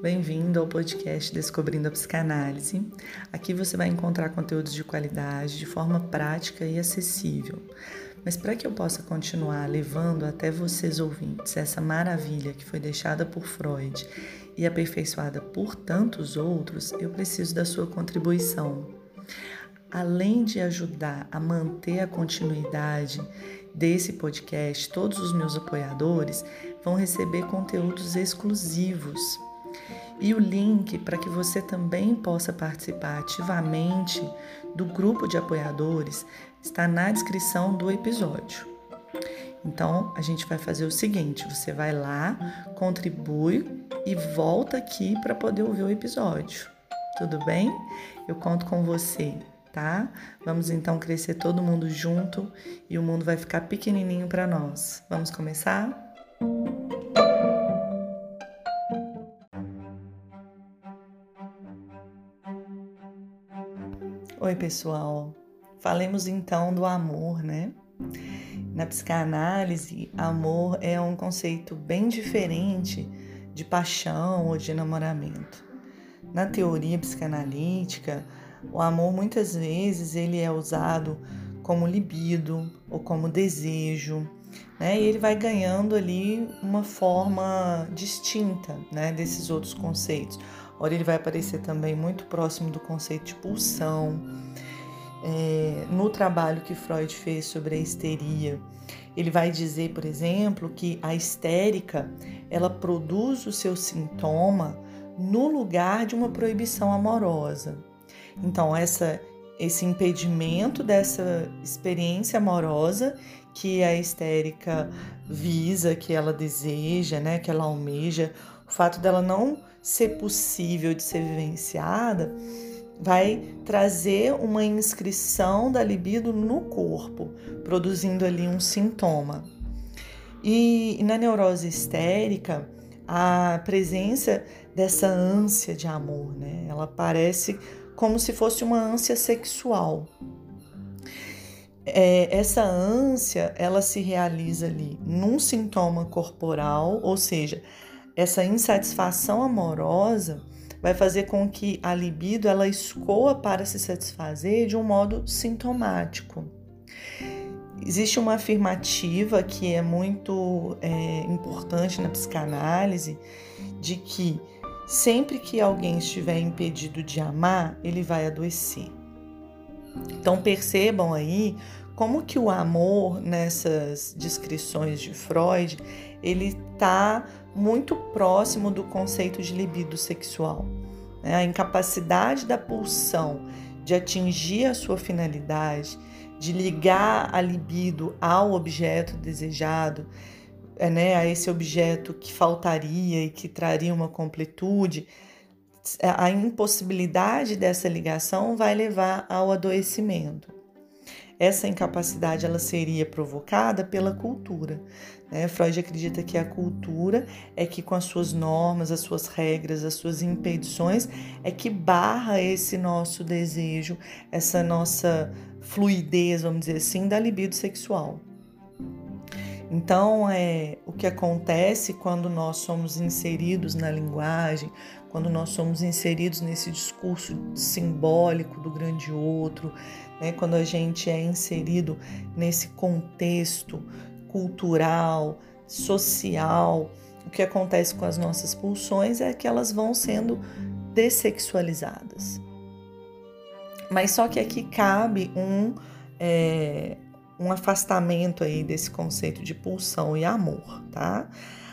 bem-vindo ao podcast Descobrindo a Psicanálise. Aqui você vai encontrar conteúdos de qualidade de forma prática e acessível. Mas para que eu possa continuar levando até vocês ouvintes essa maravilha que foi deixada por Freud e aperfeiçoada por tantos outros, eu preciso da sua contribuição. Além de ajudar a manter a continuidade desse podcast, todos os meus apoiadores vão receber conteúdos exclusivos. E o link para que você também possa participar ativamente do grupo de apoiadores está na descrição do episódio. Então, a gente vai fazer o seguinte: você vai lá, contribui e volta aqui para poder ouvir o episódio. Tudo bem? Eu conto com você tá? Vamos então crescer todo mundo junto e o mundo vai ficar pequenininho para nós. Vamos começar? Oi, pessoal. Falemos então do amor, né? Na psicanálise, amor é um conceito bem diferente de paixão ou de namoramento. Na teoria psicanalítica, o amor muitas vezes ele é usado como libido ou como desejo, né? E ele vai ganhando ali uma forma distinta, né, desses outros conceitos. Ora, ele vai aparecer também muito próximo do conceito de pulsão. É, no trabalho que Freud fez sobre a histeria, ele vai dizer, por exemplo, que a histérica ela produz o seu sintoma no lugar de uma proibição amorosa. Então, essa, esse impedimento dessa experiência amorosa que a histérica visa, que ela deseja, né, que ela almeja, o fato dela não ser possível de ser vivenciada, vai trazer uma inscrição da libido no corpo, produzindo ali um sintoma. E, na neurose histérica, a presença dessa ânsia de amor, né? Ela aparece como se fosse uma ânsia sexual. É, essa ânsia ela se realiza ali num sintoma corporal, ou seja, essa insatisfação amorosa vai fazer com que a libido ela escoa para se satisfazer de um modo sintomático. Existe uma afirmativa que é muito é, importante na psicanálise de que Sempre que alguém estiver impedido de amar, ele vai adoecer. Então percebam aí como que o amor nessas descrições de Freud, ele está muito próximo do conceito de libido sexual. Né? A incapacidade da pulsão de atingir a sua finalidade, de ligar a libido ao objeto desejado, é, né, a esse objeto que faltaria e que traria uma completude, a impossibilidade dessa ligação vai levar ao adoecimento. Essa incapacidade ela seria provocada pela cultura. Né? Freud acredita que a cultura é que com as suas normas, as suas regras, as suas impedições, é que barra esse nosso desejo, essa nossa fluidez, vamos dizer assim, da libido sexual. Então, é o que acontece quando nós somos inseridos na linguagem, quando nós somos inseridos nesse discurso simbólico do grande outro, né? quando a gente é inserido nesse contexto cultural, social, o que acontece com as nossas pulsões é que elas vão sendo dessexualizadas. Mas só que aqui cabe um. É, um afastamento aí desse conceito de pulsão e amor, tá?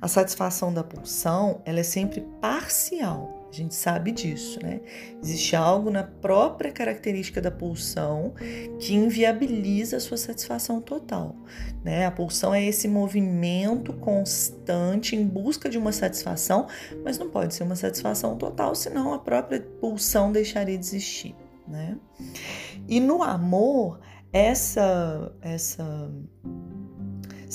A satisfação da pulsão, ela é sempre parcial. A gente sabe disso, né? Existe algo na própria característica da pulsão que inviabiliza a sua satisfação total, né? A pulsão é esse movimento constante em busca de uma satisfação, mas não pode ser uma satisfação total, senão a própria pulsão deixaria de existir, né? E no amor, essa essa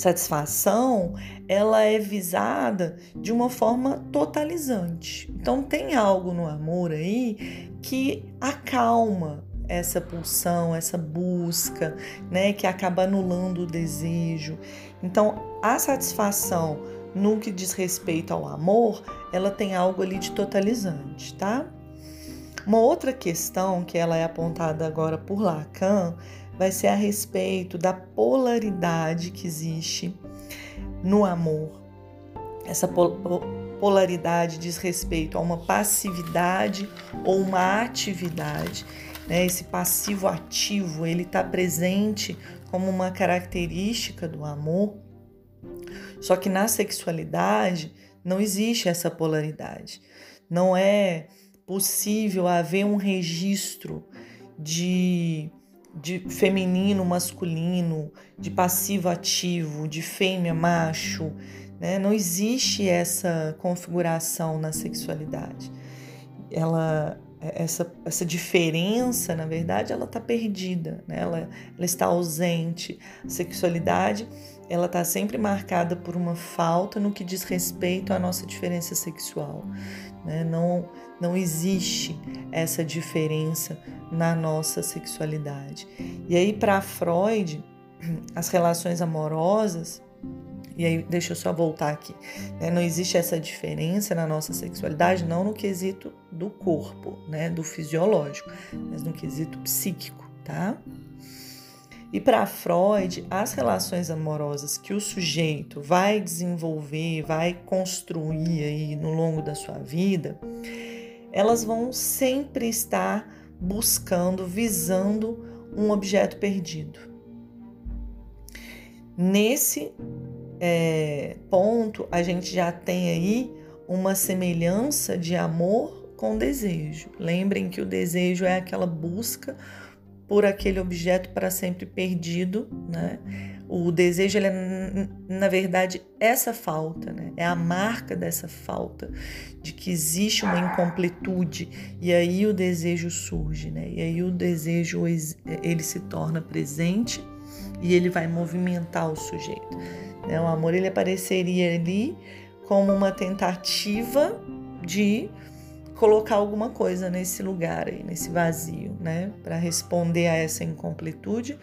satisfação ela é visada de uma forma totalizante. Então tem algo no amor aí que acalma essa pulsão, essa busca, né, que acaba anulando o desejo. Então a satisfação no que diz respeito ao amor, ela tem algo ali de totalizante, tá? Uma outra questão que ela é apontada agora por Lacan vai ser a respeito da polaridade que existe no amor. Essa polaridade diz respeito a uma passividade ou uma atividade. Né? Esse passivo ativo ele está presente como uma característica do amor. Só que na sexualidade não existe essa polaridade. Não é possível haver um registro de, de feminino, masculino, de passivo ativo, de fêmea, macho. Né? Não existe essa configuração na sexualidade. Ela, essa, essa diferença, na verdade, ela está perdida, né? ela, ela está ausente. A sexualidade ela está sempre marcada por uma falta no que diz respeito à nossa diferença sexual. Né? Não, não existe essa diferença na nossa sexualidade. E aí, para Freud, as relações amorosas e aí, deixa eu só voltar aqui. Né? Não existe essa diferença na nossa sexualidade, não no quesito do corpo, né? do fisiológico, mas no quesito psíquico, tá? E para Freud, as relações amorosas que o sujeito vai desenvolver, vai construir aí no longo da sua vida, elas vão sempre estar buscando, visando um objeto perdido. Nesse é, ponto, a gente já tem aí uma semelhança de amor com desejo. Lembrem que o desejo é aquela busca por aquele objeto para sempre perdido, né? O desejo, ele é, na verdade, essa falta, né? É a marca dessa falta, de que existe uma incompletude, e aí o desejo surge, né? E aí o desejo, ele se torna presente e ele vai movimentar o sujeito. Né? O amor ele apareceria ali como uma tentativa de colocar alguma coisa nesse lugar aí, nesse vazio, né, para responder a essa incompletude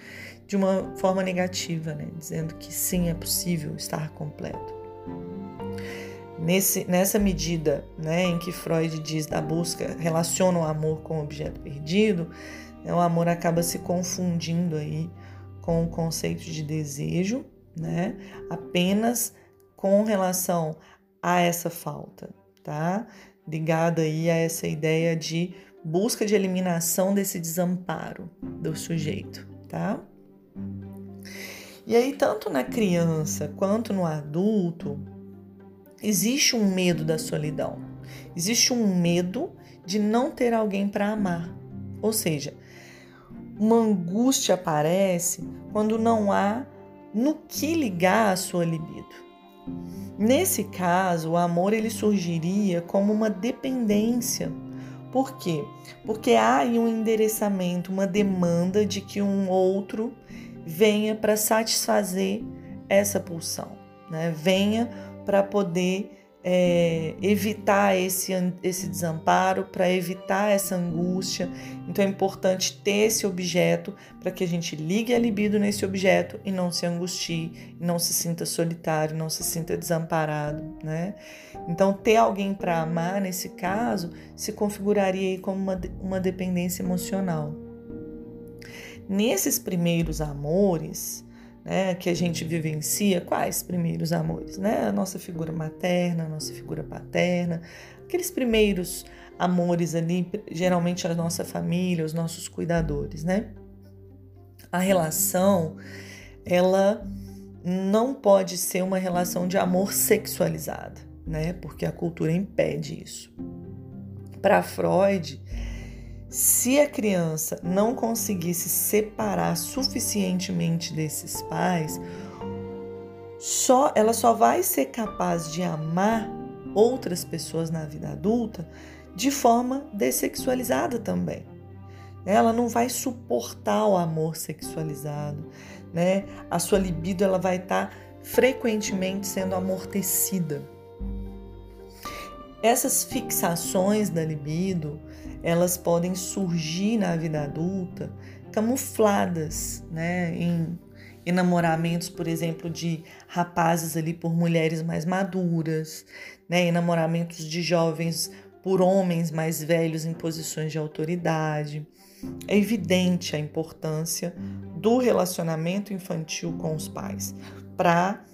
de uma forma negativa, né, dizendo que sim é possível estar completo. Nesse, nessa medida, né, em que Freud diz da busca relaciona o amor com o objeto perdido, né, o amor acaba se confundindo aí com o conceito de desejo né? Apenas com relação a essa falta, tá? Ligada aí a essa ideia de busca de eliminação desse desamparo do sujeito, tá? E aí, tanto na criança quanto no adulto, existe um medo da solidão. Existe um medo de não ter alguém para amar. Ou seja, uma angústia aparece quando não há no que ligar a sua libido. Nesse caso, o amor ele surgiria como uma dependência. Por quê? Porque há aí um endereçamento, uma demanda de que um outro venha para satisfazer essa pulsão, né? Venha para poder é, evitar esse, esse desamparo, para evitar essa angústia. Então é importante ter esse objeto para que a gente ligue a libido nesse objeto e não se angustie, não se sinta solitário, não se sinta desamparado, né? Então ter alguém para amar nesse caso se configuraria como uma, uma dependência emocional. Nesses primeiros amores, né, que a gente vivencia, quais primeiros amores? Né? A nossa figura materna, a nossa figura paterna, aqueles primeiros amores ali, geralmente a nossa família, os nossos cuidadores, né? A relação, ela não pode ser uma relação de amor sexualizada, né? Porque a cultura impede isso. Para Freud, se a criança não conseguir se separar suficientemente desses pais, só ela só vai ser capaz de amar outras pessoas na vida adulta de forma dessexualizada também. Ela não vai suportar o amor sexualizado, né? A sua libido ela vai estar tá frequentemente sendo amortecida. Essas fixações da libido, elas podem surgir na vida adulta camufladas, né, em enamoramentos, por exemplo, de rapazes ali por mulheres mais maduras, né? enamoramentos de jovens por homens mais velhos em posições de autoridade. É evidente a importância do relacionamento infantil com os pais para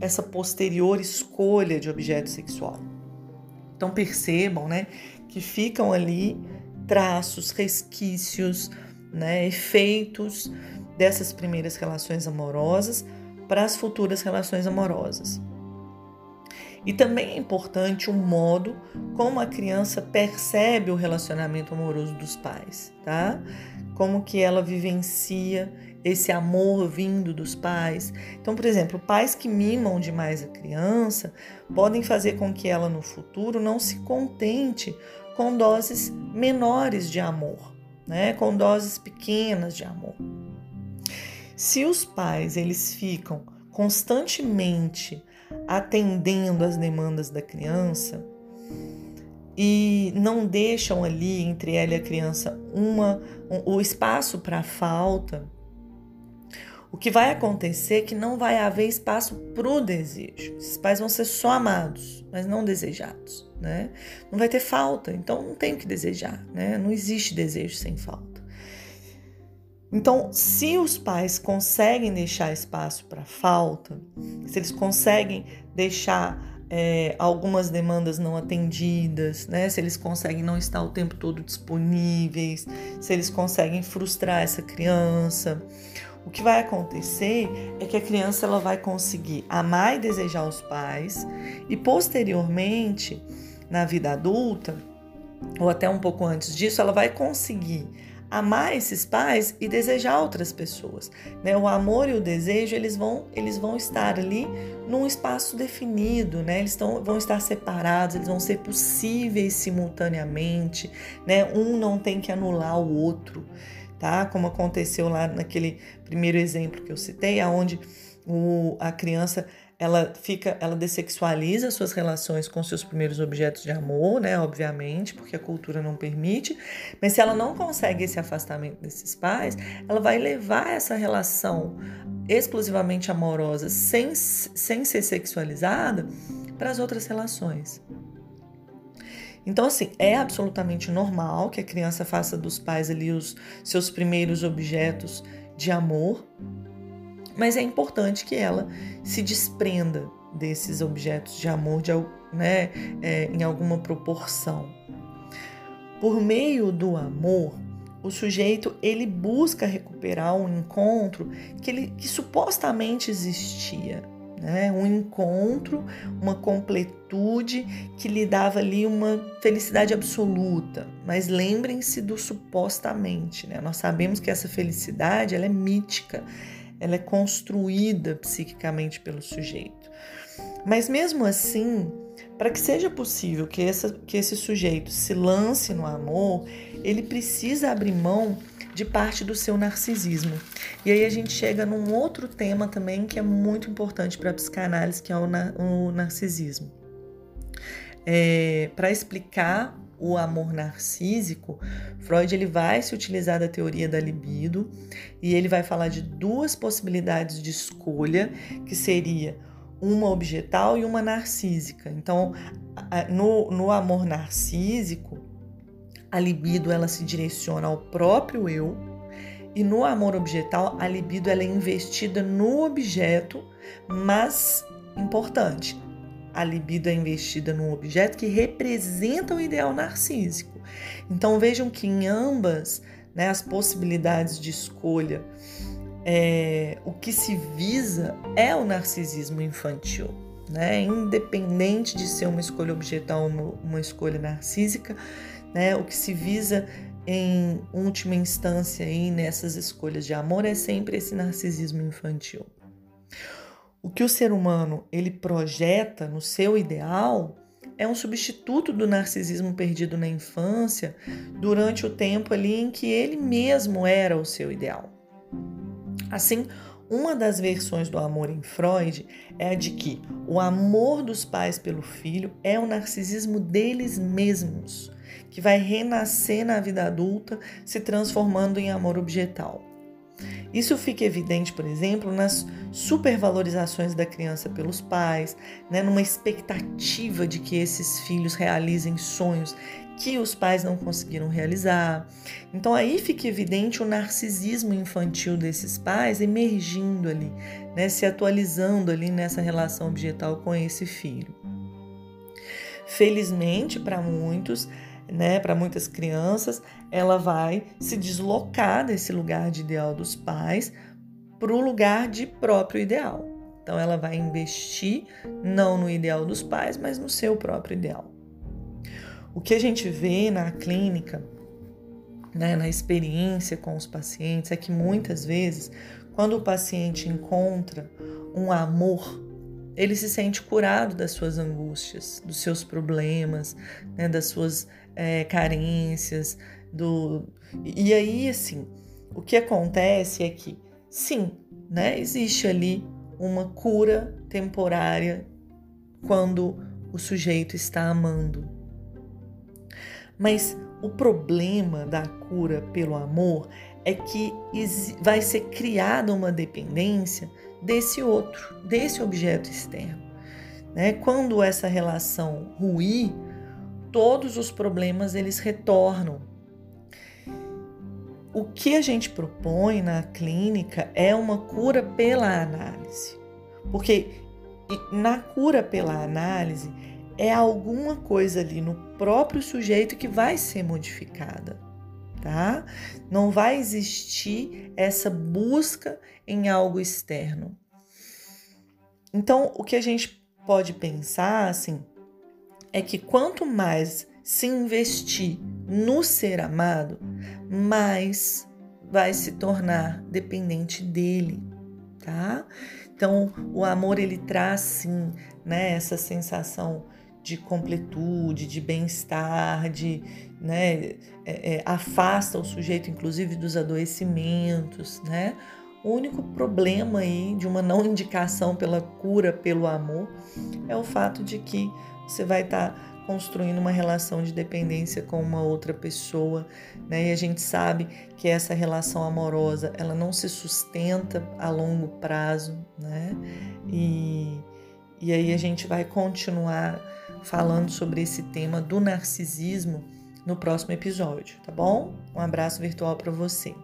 essa posterior escolha de objeto sexual. Então percebam, né, que ficam ali traços, resquícios, né, efeitos dessas primeiras relações amorosas para as futuras relações amorosas. E também é importante o modo como a criança percebe o relacionamento amoroso dos pais, tá? Como que ela vivencia esse amor vindo dos pais. Então, por exemplo, pais que mimam demais a criança podem fazer com que ela no futuro não se contente com doses menores de amor, né? Com doses pequenas de amor. Se os pais eles ficam constantemente atendendo às demandas da criança e não deixam ali entre ela e a criança uma um, o espaço para falta, o que vai acontecer é que não vai haver espaço para o desejo. Esses pais vão ser só amados, mas não desejados, né? Não vai ter falta, então não tem o que desejar, né? Não existe desejo sem falta. Então, se os pais conseguem deixar espaço para falta, se eles conseguem deixar é, algumas demandas não atendidas, né? Se eles conseguem não estar o tempo todo disponíveis, se eles conseguem frustrar essa criança, o que vai acontecer é que a criança ela vai conseguir amar e desejar os pais e posteriormente, na vida adulta, ou até um pouco antes disso, ela vai conseguir amar esses pais e desejar outras pessoas. Né? O amor e o desejo eles vão, eles vão estar ali num espaço definido, né? eles tão, vão estar separados, eles vão ser possíveis simultaneamente, né? um não tem que anular o outro, tá? como aconteceu lá naquele primeiro exemplo que eu citei, aonde o, a criança ela fica, ela dessexualiza suas relações com seus primeiros objetos de amor, né? Obviamente, porque a cultura não permite. Mas se ela não consegue esse afastamento desses pais, ela vai levar essa relação exclusivamente amorosa, sem, sem ser sexualizada, para as outras relações. Então, assim, é absolutamente normal que a criança faça dos pais ali os seus primeiros objetos de amor, mas é importante que ela se desprenda desses objetos de amor de, né, é, em alguma proporção. Por meio do amor, o sujeito ele busca recuperar um encontro que, ele, que supostamente existia, né? um encontro, uma completude que lhe dava ali uma felicidade absoluta. Mas lembrem-se do supostamente, né? nós sabemos que essa felicidade ela é mítica, ela é construída psiquicamente pelo sujeito. Mas mesmo assim, para que seja possível que, essa, que esse sujeito se lance no amor, ele precisa abrir mão de parte do seu narcisismo. E aí a gente chega num outro tema também que é muito importante para a psicanálise, que é o, o narcisismo. É, para explicar o amor narcísico, Freud ele vai se utilizar da teoria da libido e ele vai falar de duas possibilidades de escolha, que seria uma objetal e uma narcísica. Então, no, no amor narcísico, a libido ela se direciona ao próprio eu e no amor objetal a libido ela é investida no objeto, mas importante, a libido é investida num objeto que representa o ideal narcísico. Então vejam que em ambas né, as possibilidades de escolha, é, o que se visa é o narcisismo infantil. Né? Independente de ser uma escolha objetal ou uma escolha narcísica, né? o que se visa em última instância aí nessas escolhas de amor é sempre esse narcisismo infantil. O que o ser humano ele projeta no seu ideal é um substituto do narcisismo perdido na infância durante o tempo ali em que ele mesmo era o seu ideal. Assim, uma das versões do amor em Freud é a de que o amor dos pais pelo filho é o narcisismo deles mesmos, que vai renascer na vida adulta, se transformando em amor objetal. Isso fica evidente, por exemplo, nas supervalorizações da criança pelos pais, né, numa expectativa de que esses filhos realizem sonhos que os pais não conseguiram realizar. Então aí fica evidente o narcisismo infantil desses pais emergindo ali, né, se atualizando ali nessa relação objetal com esse filho. Felizmente para muitos, né, para muitas crianças, ela vai se deslocar desse lugar de ideal dos pais para o lugar de próprio ideal. Então ela vai investir não no ideal dos pais, mas no seu próprio ideal. O que a gente vê na clínica, né, na experiência com os pacientes, é que muitas vezes, quando o paciente encontra um amor ele se sente curado das suas angústias, dos seus problemas, né, das suas é, carências, do e aí assim o que acontece é que sim, né, existe ali uma cura temporária quando o sujeito está amando, mas o problema da cura pelo amor é que vai ser criada uma dependência desse outro, desse objeto externo. Né? Quando essa relação ruir, todos os problemas eles retornam. O que a gente propõe na clínica é uma cura pela análise, porque na cura pela análise é alguma coisa ali no próprio sujeito que vai ser modificada, tá? Não vai existir essa busca em algo externo. Então, o que a gente pode pensar assim é que quanto mais se investir no ser amado, mais vai se tornar dependente dele, tá? Então, o amor ele traz sim, né, essa sensação de completude, de bem-estar, de, né, é, é, afasta o sujeito, inclusive, dos adoecimentos, né? O único problema aí de uma não indicação pela cura pelo amor é o fato de que você vai estar tá construindo uma relação de dependência com uma outra pessoa, né? E a gente sabe que essa relação amorosa, ela não se sustenta a longo prazo, né? E, e aí a gente vai continuar falando sobre esse tema do narcisismo no próximo episódio, tá bom? Um abraço virtual para você.